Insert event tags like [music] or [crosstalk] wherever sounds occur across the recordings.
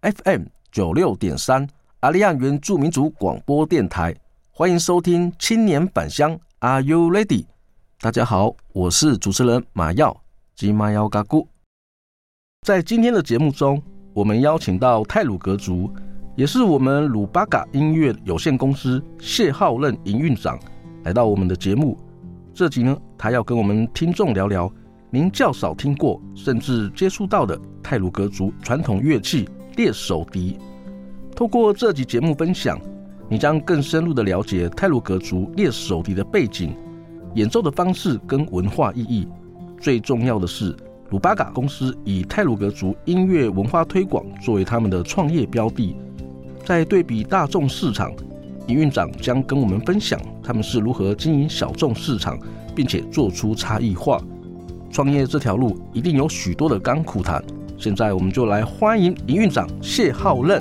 FM 九六点三阿利安原住民族广播电台，欢迎收听青年返乡，Are you ready？大家好，我是主持人马耀及马耀嘎姑。在今天的节目中，我们邀请到泰鲁格族，也是我们鲁巴嘎音乐有限公司谢浩任营运长，来到我们的节目。这集呢，他要跟我们听众聊聊。您较少听过，甚至接触到的泰鲁格族传统乐器猎手笛。透过这集节目分享，你将更深入的了解泰鲁格族猎手笛的背景、演奏的方式跟文化意义。最重要的是，鲁巴嘎公司以泰鲁格族音乐文化推广作为他们的创业标的。在对比大众市场，营运长将跟我们分享他们是如何经营小众市场，并且做出差异化。创业这条路一定有许多的甘苦谈，现在我们就来欢迎营运长谢浩任。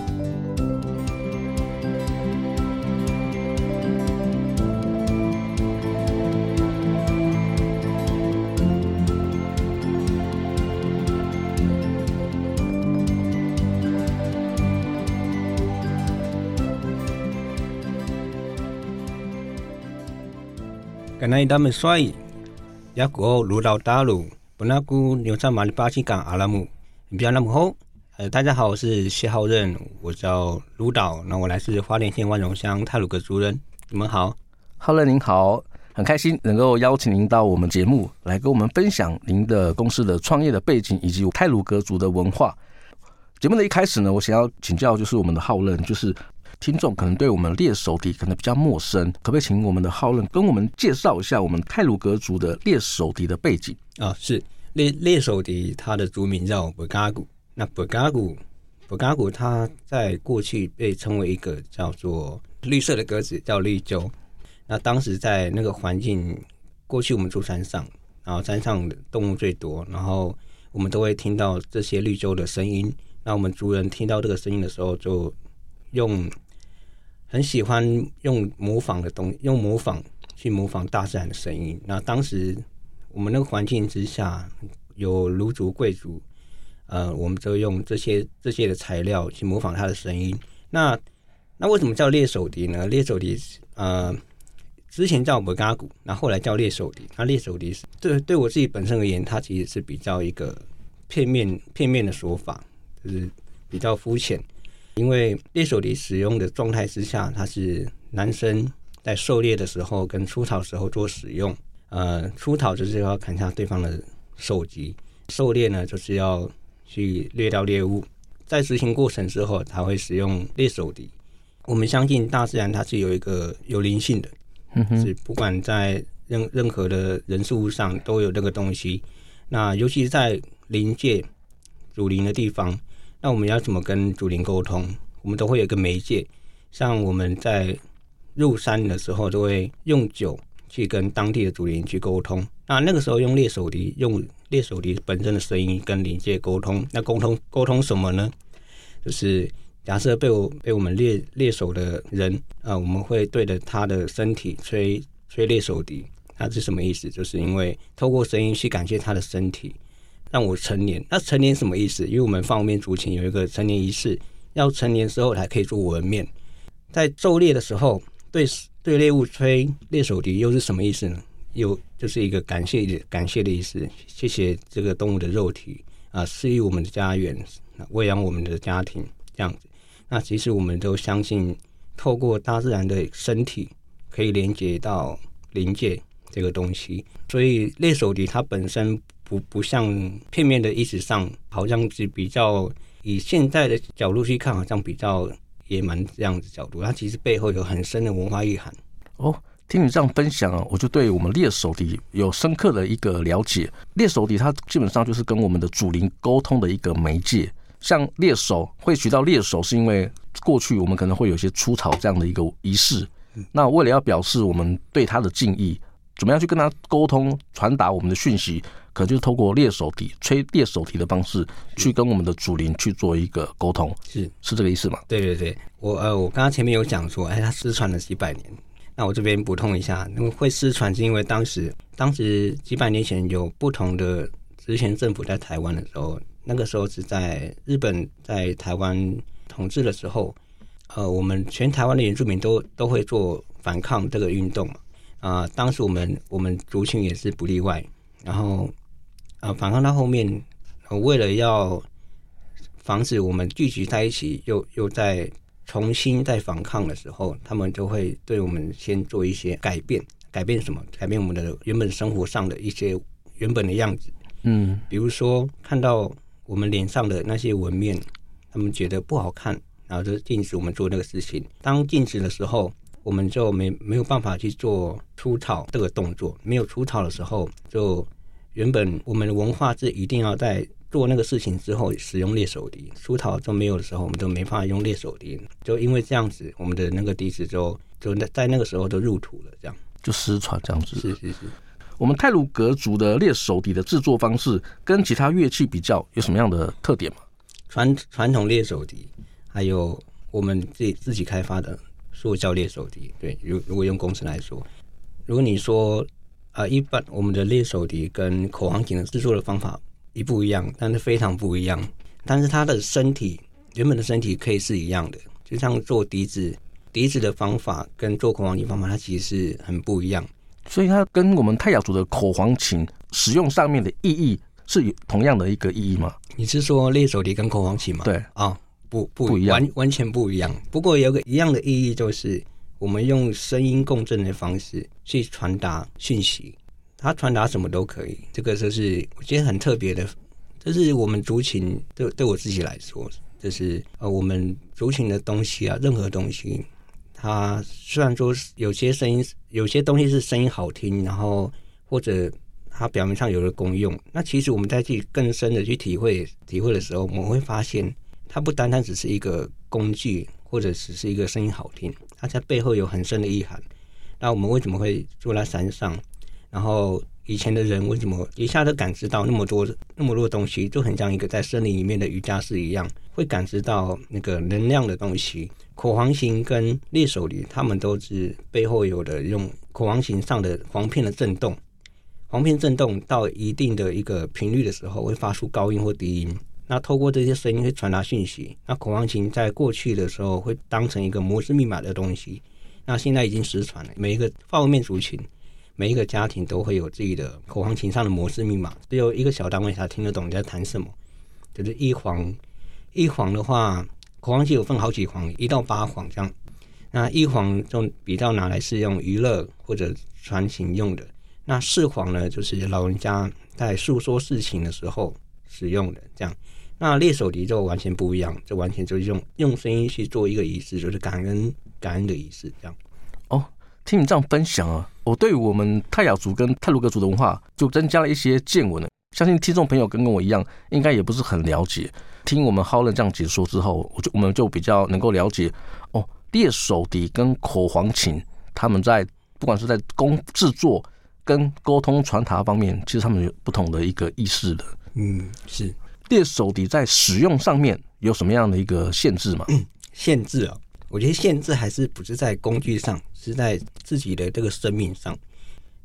跟那他们帅。雅古鲁道大鲁布比较那么厚。呃，大家好，我是谢浩任，我叫卢导，那我来自花莲县万荣乡泰鲁阁族人。你们好，浩任您好，很开心能够邀请您到我们节目来跟我们分享您的公司的创业的背景以及泰鲁阁族的文化。节目的一开始呢，我想要请教就是我们的浩任，就是。听众可能对我们猎手笛可能比较陌生，可不可以请我们的浩任跟我们介绍一下我们泰鲁阁族的猎手笛的背景啊？是猎猎手笛，它的族名叫布嘎古。那布嘎古，布嘎古，它在过去被称为一个叫做绿色的鸽子，叫绿鸠。那当时在那个环境，过去我们住山上，然后山上的动物最多，然后我们都会听到这些绿鸠的声音。那我们族人听到这个声音的时候，就用很喜欢用模仿的东西，用模仿去模仿大自然的声音。那当时我们那个环境之下，有卢族贵族，呃，我们就用这些这些的材料去模仿它的声音。那那为什么叫猎手笛呢？猎手笛呃，之前叫摩嘎鼓，那后，来叫猎手笛。那猎手笛是对对我自己本身而言，它其实是比较一个片面片面的说法，就是比较肤浅。因为猎手笛使用的状态之下，它是男生在狩猎的时候跟出草时候做使用。呃，出逃就是要砍下对方的首级，狩猎呢就是要去猎到猎物。在执行过程之后，才会使用猎手笛。我们相信大自然它是有一个有灵性的，是不管在任任何的人事物上都有这个东西。那尤其是在灵界、主灵的地方。那我们要怎么跟主灵沟通？我们都会有一个媒介，像我们在入山的时候，都会用酒去跟当地的主灵去沟通。那那个时候用猎手笛，用猎手笛本身的声音跟灵界沟通。那沟通沟通什么呢？就是假设被我被我们猎猎手的人啊、我们会对着他的身体吹吹猎手笛。那是什么意思？就是因为透过声音去感谢他的身体。让我成年，那成年什么意思？因为我们方面族群有一个成年仪式，要成年之后才可以做纹面。在狩猎的时候，对对猎物吹猎手笛又是什么意思呢？又就是一个感谢感谢的意思，谢谢这个动物的肉体啊，赐予我们的家园，喂养我们的家庭这样子。那其实我们都相信，透过大自然的身体，可以连接到灵界这个东西。所以猎手笛它本身。不不像片面的意思上，好像是比较以现在的角度去看，好像比较野蛮这样子角度。它其实背后有很深的文化意涵。哦，听你这样分享啊，我就对我们猎手笛有深刻的一个了解。猎手笛它基本上就是跟我们的祖灵沟通的一个媒介。像猎手会取到猎手，是因为过去我们可能会有些出草这样的一个仪式。那为了要表示我们对他的敬意，怎么样去跟他沟通、传达我们的讯息？可能就是透过猎手笛、吹猎手笛的方式，去跟我们的主灵去做一个沟通。是是这个意思吗？对对对，我呃，我刚刚前面有讲说，哎，他失传了几百年。那我这边补充一下，那么会失传是因为当时，当时几百年前有不同的之前政府在台湾的时候，那个时候是在日本在台湾统治的时候，呃，我们全台湾的原住民都都会做反抗这个运动嘛啊、呃，当时我们我们族群也是不例外。然后啊、呃，反抗到后面，呃、为了要防止我们聚集在一起，又又在。重新在反抗的时候，他们就会对我们先做一些改变，改变什么？改变我们的原本生活上的一些原本的样子。嗯，比如说看到我们脸上的那些纹面，他们觉得不好看，然后就禁止我们做那个事情。当禁止的时候，我们就没没有办法去做出草这个动作。没有出草的时候，就原本我们的文化是一定要在。做那个事情之后，使用猎手笛，出逃都没有的时候，我们都没办法用猎手笛。就因为这样子，我们的那个笛子就就在在那个时候就入土了，这样就失传这样子。是是是。我们泰鲁格族的猎手笛的制作方式跟其他乐器比较有什么样的特点吗？传传统猎手笛，还有我们自己自己开发的塑胶猎手笛。对，如如果用工程来说，如果你说啊、呃，一般我们的猎手笛跟口簧琴的制作的方法。一不一样，但是非常不一样。但是它的身体原本的身体可以是一样的，就像做笛子，笛子的方法跟做口簧琴方法，它其实是很不一样。所以它跟我们泰雅族的口簧琴使用上面的意义是有同样的一个意义吗？你是说猎手笛跟口簧琴吗？对啊、哦，不不，不一样，完完全不一样。不过有个一样的意义，就是我们用声音共振的方式去传达讯息。它传达什么都可以，这个就是我觉得很特别的。这是我们族群对对我自己来说，就是呃，我们族群的东西啊，任何东西，它虽然说有些声音，有些东西是声音好听，然后或者它表面上有了功用，那其实我们在去更深的去体会体会的时候，我们会发现，它不单单只是一个工具，或者只是一个声音好听，它在背后有很深的意涵。那我们为什么会住在山上？然后以前的人为什么一下都感知到那么多那么多东西，就很像一个在森林里面的瑜伽师一样，会感知到那个能量的东西。口簧琴跟猎手笛，他们都是背后有的用口簧琴上的簧片的震动，簧片震动到一定的一个频率的时候，会发出高音或低音。那透过这些声音会传达讯息。那口簧琴在过去的时候会当成一个摩斯密码的东西，那现在已经失传了。每一个方面族群。每一个家庭都会有自己的口簧琴上的摩斯密码，只有一个小单位才听得懂你在弹什么。就是一簧，一簧的话，口簧琴有分好几簧，一到八簧这样。那一簧就比较拿来是用娱乐或者传情用的。那四簧呢，就是老人家在诉说事情的时候使用的。这样，那猎手笛就完全不一样，就完全就是用用声音去做一个仪式，就是感恩感恩的仪式这样。哦。听你这样分享啊，我对我们泰雅族跟泰鲁阁族的文化就增加了一些见闻了。相信听众朋友跟跟我一样，应该也不是很了解。听我们浩任这样解说之后，我就我们就比较能够了解哦，猎手笛跟口簧琴，他们在不管是在工制作跟沟通传达方面，其实他们有不同的一个意识的。嗯，是猎手笛在使用上面有什么样的一个限制吗？嗯、限制啊、哦，我觉得限制还是不是在工具上。是在自己的这个生命上，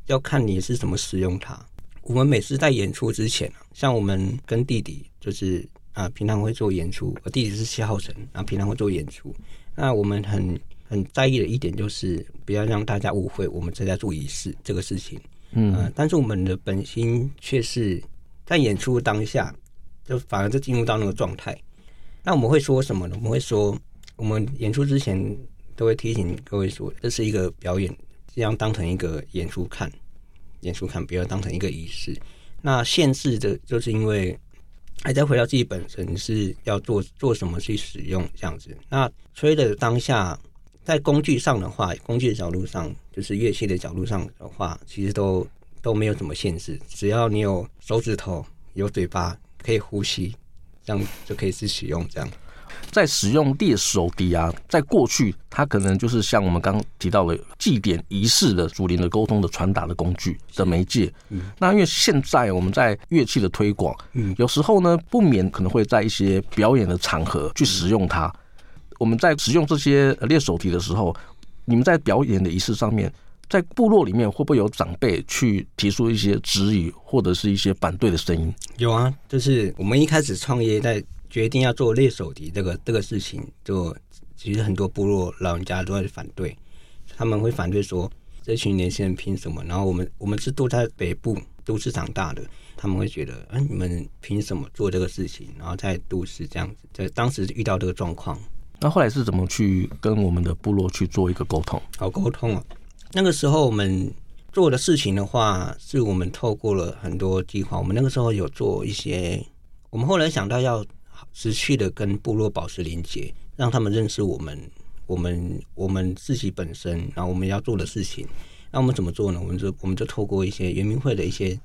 要看你是怎么使用它。我们每次在演出之前，像我们跟弟弟，就是啊，平常会做演出。我弟弟是七号神，然后平常会做演出。那我们很很在意的一点就是，不要让大家误会我们正在做仪式这个事情。嗯、啊，但是我们的本心却是在演出当下，就反而就进入到那个状态。那我们会说什么呢？我们会说，我们演出之前。都会提醒各位说，这是一个表演，这样当成一个演出看，演出看，不要当成一个仪式。那限制的，就是因为还在回到自己本身是要做做什么去使用这样子。那吹的当下，在工具上的话，工具的角度上，就是乐器的角度上的话，其实都都没有什么限制，只要你有手指头、有嘴巴可以呼吸，这样就可以去使用。这样，在使用猎手笛啊，在过去它可能就是像我们刚刚提到的祭典仪式的祖灵的沟通的传达的工具的媒介。嗯，那因为现在我们在乐器的推广，嗯，有时候呢不免可能会在一些表演的场合去使用它。嗯、我们在使用这些猎手笛的时候，你们在表演的仪式上面。在部落里面，会不会有长辈去提出一些质疑或者是一些反对的声音？有啊，就是我们一开始创业，在决定要做猎手笛这个这个事情，就其实很多部落老人家都在反对，他们会反对说，这群年轻人凭什么？然后我们我们是都在北部都市长大的，他们会觉得，啊，你们凭什么做这个事情？然后在都市这样子，在当时遇到这个状况，那后来是怎么去跟我们的部落去做一个沟通？好沟通啊。那个时候我们做的事情的话，是我们透过了很多计划。我们那个时候有做一些，我们后来想到要持续的跟部落保持连接，让他们认识我们，我们我们自己本身，然后我们要做的事情。那我们怎么做呢？我们就我们就透过一些原民会的一些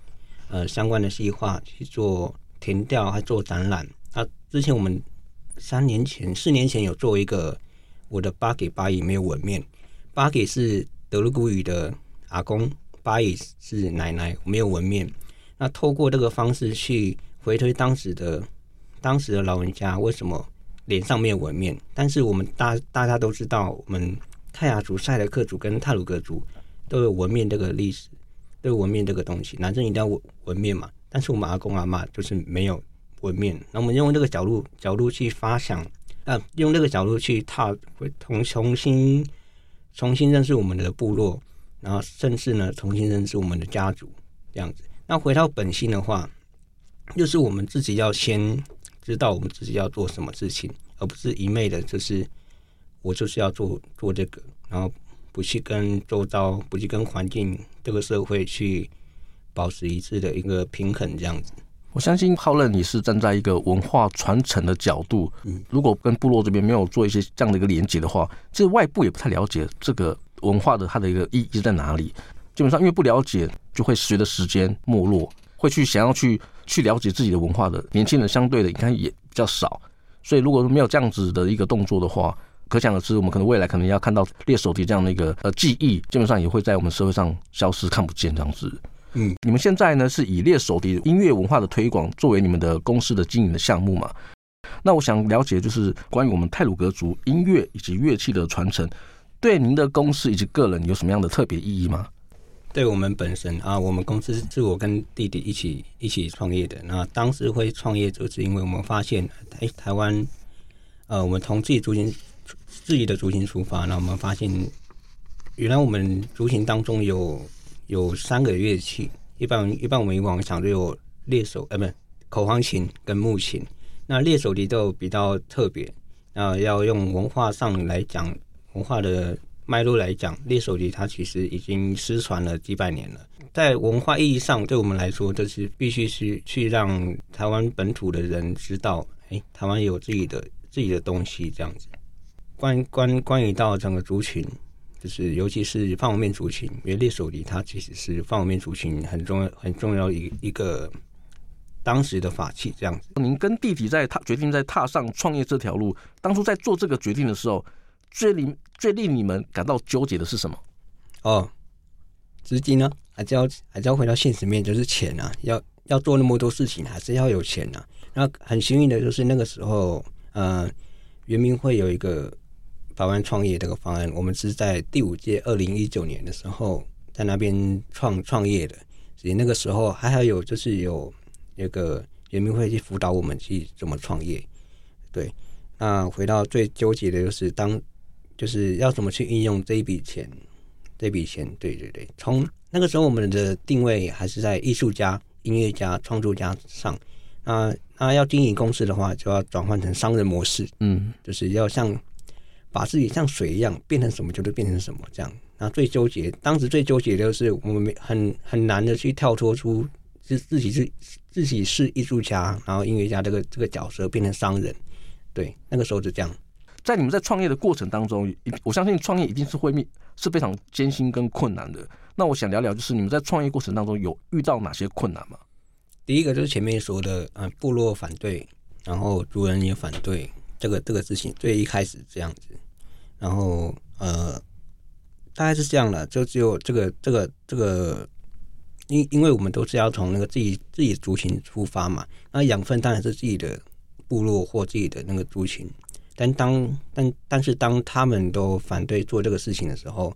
呃相关的计划去做田调，还做展览。啊，之前我们三年前、四年前有做一个我的巴给巴姨没有纹面，巴给是。德鲁古语的阿公，巴伊是奶奶，没有纹面。那透过这个方式去回推当时的当时的老人家为什么脸上没有纹面？但是我们大大家都知道，我们泰雅族、赛德克族跟泰鲁格族都有纹面这个历史，都有纹面这个东西。男生一定要纹纹面嘛？但是我们阿公阿嬷就是没有纹面。那我们用这个角度角度去发想，啊，用这个角度去踏，会重重新。重新认识我们的部落，然后甚至呢，重新认识我们的家族，这样子。那回到本心的话，就是我们自己要先知道我们自己要做什么事情，而不是一昧的，就是我就是要做做这个，然后不去跟周遭、不去跟环境、这个社会去保持一致的一个平衡，这样子。我相信浩任，你是站在一个文化传承的角度，如果跟部落这边没有做一些这样的一个连接的话，其实外部也不太了解这个文化的它的一个意义在哪里。基本上因为不了解，就会随着时间没落，会去想要去去了解自己的文化的年轻人相对的应该也比较少。所以如果说没有这样子的一个动作的话，可想而知，我们可能未来可能要看到猎手笛这样的一个呃技艺，基本上也会在我们社会上消失，看不见这样子。嗯，你们现在呢是以猎手的音乐文化的推广作为你们的公司的经营的项目嘛？那我想了解，就是关于我们泰鲁格族音乐以及乐器的传承，对您的公司以及个人有什么样的特别意义吗？对我们本身啊，我们公司是我跟弟弟一起一起创业的。那当时会创业，就是因为我们发现，哎，台湾，呃，我们从自己族群自己的族群出发，那我们发现，原来我们族群当中有。有三个乐器，一般一般我们以往想都有猎手，呃，不是口簧琴跟木琴。那猎手笛都比较特别，那要用文化上来讲，文化的脉络来讲，猎手笛它其实已经失传了几百年了。在文化意义上，对我们来说，这是必须是去让台湾本土的人知道，哎，台湾有自己的自己的东西这样子。关关关于到整个族群。就是，尤其是凤凰面族群，因为猎手里它其实是凤凰面族群很重要、很重要一一个当时的法器。这样子，您跟弟弟在踏决定在踏上创业这条路，当初在做这个决定的时候，最令最令你们感到纠结的是什么？哦，资金呢？还是要还是要回到现实面，就是钱啊！要要做那么多事情，还是要有钱啊！那很幸运的就是那个时候，呃，原民会有一个。台湾创业这个方案，我们是在第五届二零一九年的时候在那边创创业的，所以那个时候还还有就是有那个人民会去辅导我们去怎么创业。对，那回到最纠结的就是当就是要怎么去运用这一笔钱，这笔钱，对对对，从那个时候我们的定位还是在艺术家、音乐家、创作家上。那那要经营公司的话，就要转换成商人模式，嗯，就是要像。把自己像水一样变成什么就会变成什么，这样。那最纠结，当时最纠结的就是我们很很难的去跳脱出自自己是自己是艺术家，然后音乐家这个这个角色变成商人。对，那个时候就这样。在你们在创业的过程当中，我相信创业一定是会面是非常艰辛跟困难的。那我想聊聊，就是你们在创业过程当中有遇到哪些困难吗？第一个就是前面说的，嗯，部落反对，然后族人也反对这个这个事情，最一开始这样子，然后呃，大概是这样的，就只有这个这个这个，因因为我们都是要从那个自己自己族群出发嘛，那养分当然是自己的部落或自己的那个族群，但当但但是当他们都反对做这个事情的时候。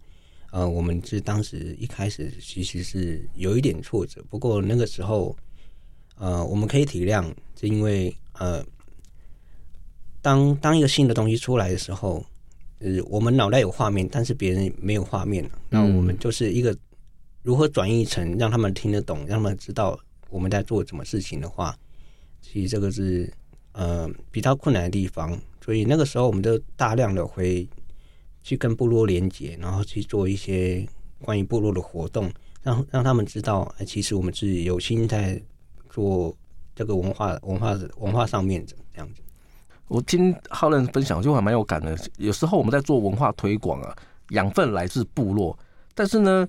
呃，我们是当时一开始其实是有一点挫折，不过那个时候，呃，我们可以体谅，是因为呃，当当一个新的东西出来的时候，呃，我们脑袋有画面，但是别人没有画面，那我们就是一个如何转译成让他们听得懂，让他们知道我们在做什么事情的话，其实这个是呃比较困难的地方，所以那个时候我们就大量的回。去跟部落连接，然后去做一些关于部落的活动，让让他们知道，哎其实我们是有心在做这个文化、文化、文化上面的这样子。我听浩任分享就还蛮有感的。有时候我们在做文化推广啊，养分来自部落，但是呢，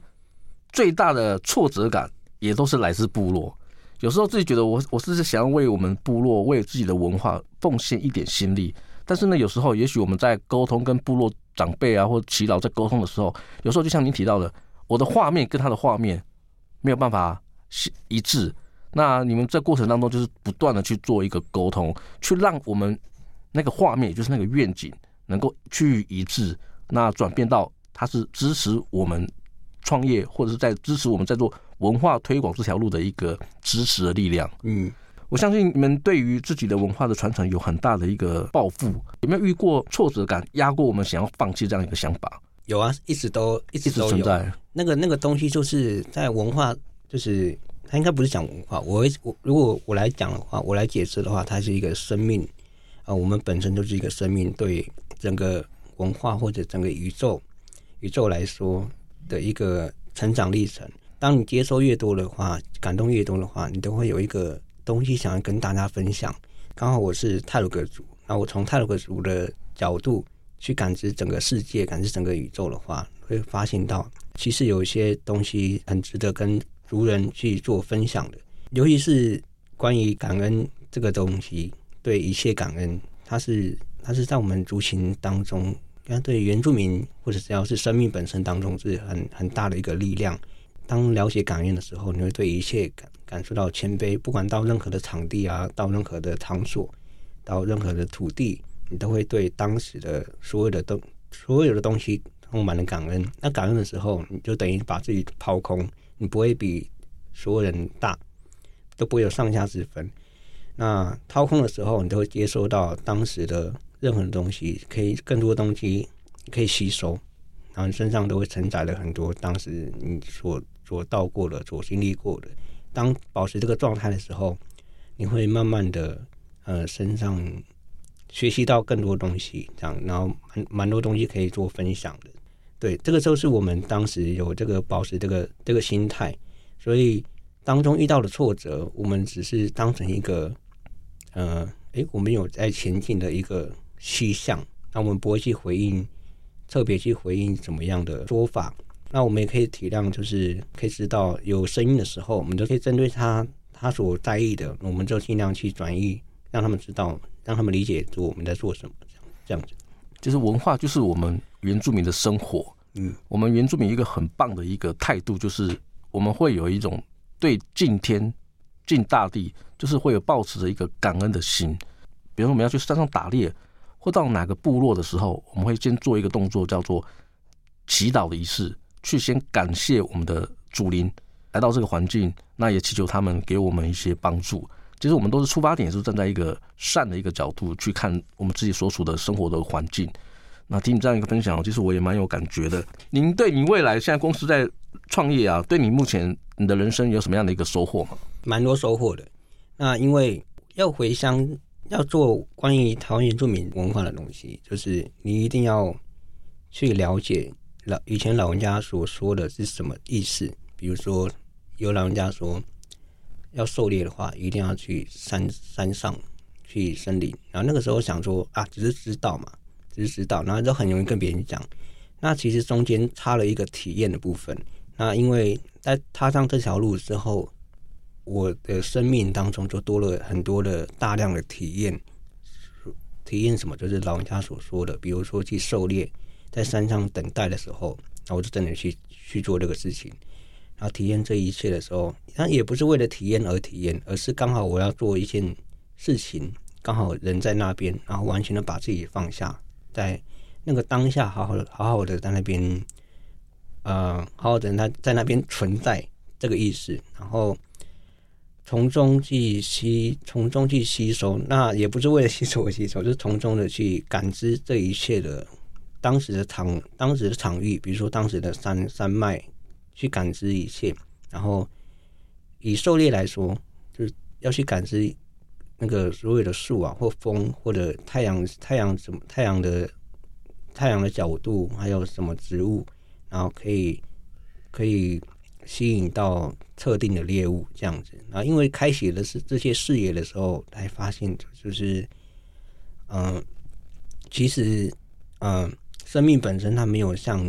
最大的挫折感也都是来自部落。有时候自己觉得我我是想要为我们部落、为自己的文化奉献一点心力，但是呢，有时候也许我们在沟通跟部落。长辈啊，或者耆老在沟通的时候，有时候就像您提到的，我的画面跟他的画面没有办法是一致。那你们在过程当中就是不断的去做一个沟通，去让我们那个画面，也就是那个愿景，能够趋于一致。那转变到它是支持我们创业，或者是在支持我们在做文化推广这条路的一个支持的力量。嗯。我相信你们对于自己的文化的传承有很大的一个抱负，有没有遇过挫折感，压过我们想要放弃这样一个想法？有啊，一直都一直都有。存在那个那个东西，就是在文化，就是它应该不是讲文化。我我如果我来讲的话，我来解释的话，它是一个生命啊，我们本身就是一个生命，对整个文化或者整个宇宙宇宙来说的一个成长历程。当你接收越多的话，感动越多的话，你都会有一个。东西想要跟大家分享，刚好我是泰鲁格族，那我从泰鲁格族的角度去感知整个世界，感知整个宇宙的话，会发现到其实有一些东西很值得跟族人去做分享的，尤其是关于感恩这个东西，对一切感恩，它是它是在我们族群当中，像对原住民或者只要是生命本身当中是很很大的一个力量。当了解感恩的时候，你会对一切感感受到谦卑。不管到任何的场地啊，到任何的场所，到任何的土地，你都会对当时的所有的东所有的东西充满了感恩。那感恩的时候，你就等于把自己抛空，你不会比所有人大，都不会有上下之分。那掏空的时候，你都会接收到当时的任何的东西，可以更多东西可以吸收，然后你身上都会承载了很多当时你所。所到过的，所经历过的，当保持这个状态的时候，你会慢慢的，呃，身上学习到更多东西，这样，然后蛮蛮多东西可以做分享的。对，这个就是我们当时有这个保持这个这个心态，所以当中遇到的挫折，我们只是当成一个，呃，诶，我们有在前进的一个趋向，那我们不会去回应，特别去回应怎么样的说法。那我们也可以体谅，就是可以知道有声音的时候，我们就可以针对他他所在意的，我们就尽量去转移，让他们知道，让他们理解我们在做什么，这样这样子。就是文化，就是我们原住民的生活。嗯，我们原住民一个很棒的一个态度，就是我们会有一种对敬天、敬大地，就是会有抱持着一个感恩的心。比如说我们要去山上打猎，或到哪个部落的时候，我们会先做一个动作，叫做祈祷的仪式。去先感谢我们的祖灵来到这个环境，那也祈求他们给我们一些帮助。其实我们都是出发点是站在一个善的一个角度去看我们自己所处的生活的环境。那听你这样一个分享，其实我也蛮有感觉的。您对你未来现在公司在创业啊，对你目前你的人生有什么样的一个收获吗？蛮多收获的。那因为要回乡要做关于台湾原住民文化的东西，就是你一定要去了解。老以前老人家所说的是什么意思？比如说，有老人家说，要狩猎的话，一定要去山山上，去森林。然后那个时候想说啊，只是知道嘛，只是知道，然后就很容易跟别人讲。那其实中间差了一个体验的部分。那因为在踏上这条路之后，我的生命当中就多了很多的大量的体验，体验什么，就是老人家所说的，比如说去狩猎，在山上等待的时候，然后我就真的去去做这个事情，然后体验这一切的时候，那也不是为了体验而体验，而是刚好我要做一件事情，刚好人在那边，然后完全的把自己放下，在那个当下，好好的好好的在那边，呃，好好的在在那边存在这个意思，然后。从中去吸，从中去吸收，那也不是为了吸收而 [laughs] 吸收，就是从中的去感知这一切的当时的场，当时的场域，比如说当时的山山脉，去感知一切。然后以狩猎来说，就是要去感知那个所有的树啊，或风，或者太阳，太阳什么，太阳的太阳的角度，还有什么植物，然后可以可以。吸引到特定的猎物这样子，然后因为开启的是这些视野的时候，才发现就是，嗯、其实，嗯、生命本身它没有像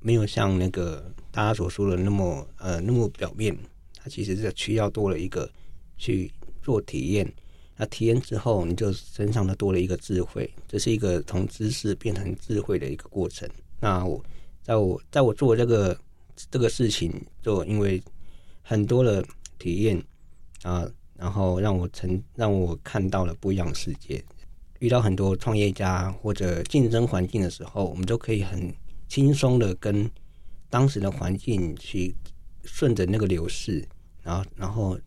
没有像那个大家所说的那么呃那么表面，它其实是需要多了一个去做体验，那体验之后，你就身上的多了一个智慧，这是一个从知识变成智慧的一个过程。那我在我在我做这个。这个事情就因为很多的体验啊，然后让我成让我看到了不一样的世界。遇到很多创业家或者竞争环境的时候，我们都可以很轻松的跟当时的环境去顺着那个流势，然后然后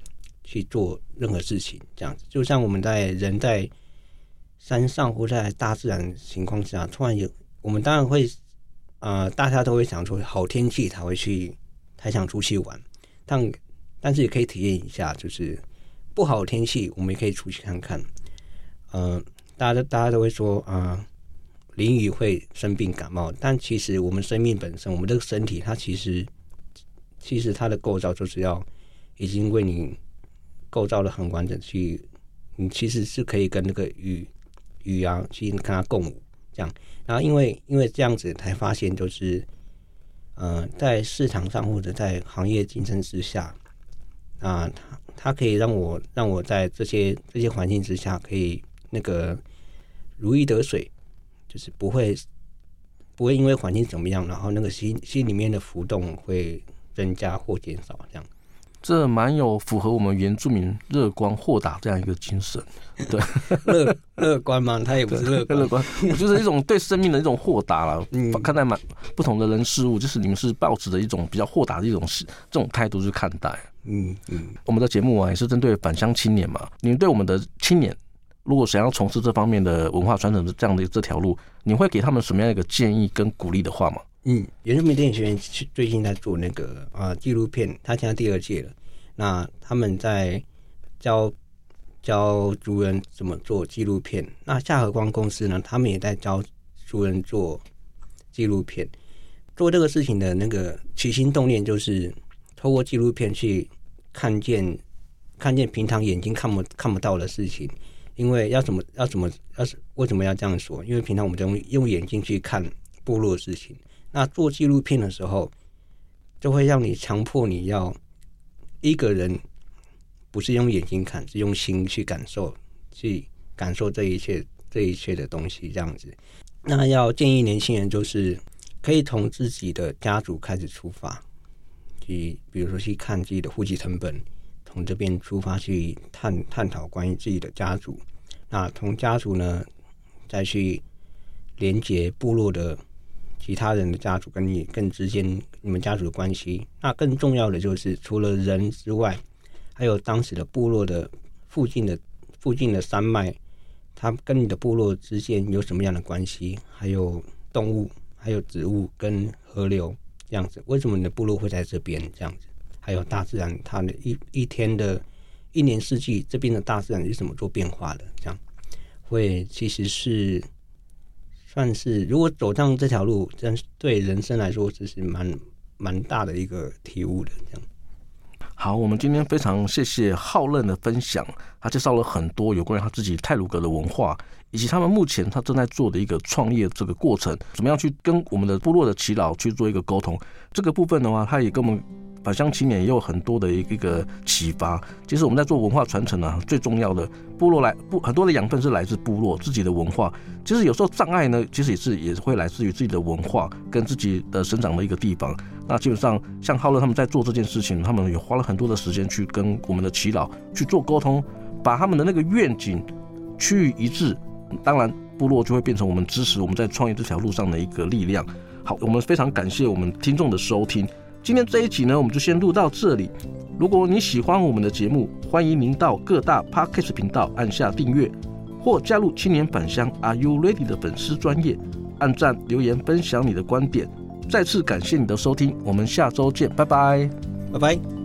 去做任何事情。这样子，就像我们在人在山上或在大自然情况下，突然有我们当然会。呃，大家都会想说好天气才会去，才想出去玩。但但是也可以体验一下，就是不好天气，我们也可以出去看看。呃，大家都大家都会说啊、淋雨会生病感冒，但其实我们生命本身，我们这个身体，它其实其实它的构造就是要已经为你构造的很完整，去你其实是可以跟那个雨雨啊去跟它共舞。这样，然后因为因为这样子才发现，就是，呃，在市场上或者在行业竞争之下，啊、呃，它它可以让我让我在这些这些环境之下，可以那个如鱼得水，就是不会不会因为环境怎么样，然后那个心心里面的浮动会增加或减少这样。这蛮有符合我们原住民乐观豁达这样一个精神，[laughs] 对，乐乐观嘛？他也不是乐观，乐观，就是一种对生命的一种豁达了。[laughs] 嗯，看待蛮不同的人事物，就是你们是抱持着一种比较豁达的一种是这种态度去看待。嗯嗯，我们的节目啊也是针对返乡青年嘛，你们对我们的青年，如果想要从事这方面的文化传承的这样的这条路，你会给他们什么样一个建议跟鼓励的话吗？嗯，原住民电影学院最近在做那个啊纪录片，他现在第二届了。那他们在教教族人怎么做纪录片。那夏和光公司呢，他们也在教族人做纪录片。做这个事情的那个起心动念，就是透过纪录片去看见看见平常眼睛看不看不到的事情。因为要怎么要怎么要是为什么要这样说？因为平常我们都用用眼睛去看部落的事情。那做纪录片的时候，就会让你强迫你要一个人，不是用眼睛看，是用心去感受，去感受这一切这一切的东西，这样子。那要建议年轻人，就是可以从自己的家族开始出发，去比如说去看自己的户籍成本，从这边出发去探探讨关于自己的家族。那从家族呢，再去连接部落的。其他人的家族跟你更之间，你们家族的关系。那更重要的就是，除了人之外，还有当时的部落的附近的附近的山脉，它跟你的部落之间有什么样的关系？还有动物，还有植物跟河流这样子。为什么你的部落会在这边这样子？还有大自然，它的一一天的一年四季，这边的大自然是怎么做变化的？这样会其实是。算是，如果走上这条路，真对人生来说，这是蛮蛮大的一个体悟的。这样，好，我们今天非常谢谢浩任的分享，他介绍了很多有关于他自己泰鲁阁的文化，以及他们目前他正在做的一个创业这个过程，怎么样去跟我们的部落的耆老去做一个沟通。这个部分的话，他也跟我们返乡青年也有很多的一个启发。其实我们在做文化传承啊，最重要的部落来部很多的养分是来自部落自己的文化。其实有时候障碍呢，其实也是也会来自于自己的文化跟自己的生长的一个地方。那基本上像浩乐他们在做这件事情，他们也花了很多的时间去跟我们的耆老去做沟通，把他们的那个愿景趋于一致。当然，部落就会变成我们支持我们在创业这条路上的一个力量。好，我们非常感谢我们听众的收听。今天这一集呢，我们就先录到这里。如果你喜欢我们的节目，欢迎您到各大 Podcast 频道按下订阅，或加入青年返乡 Are You Ready 的粉丝专业，按赞留言分享你的观点。再次感谢你的收听，我们下周见，拜拜，拜拜。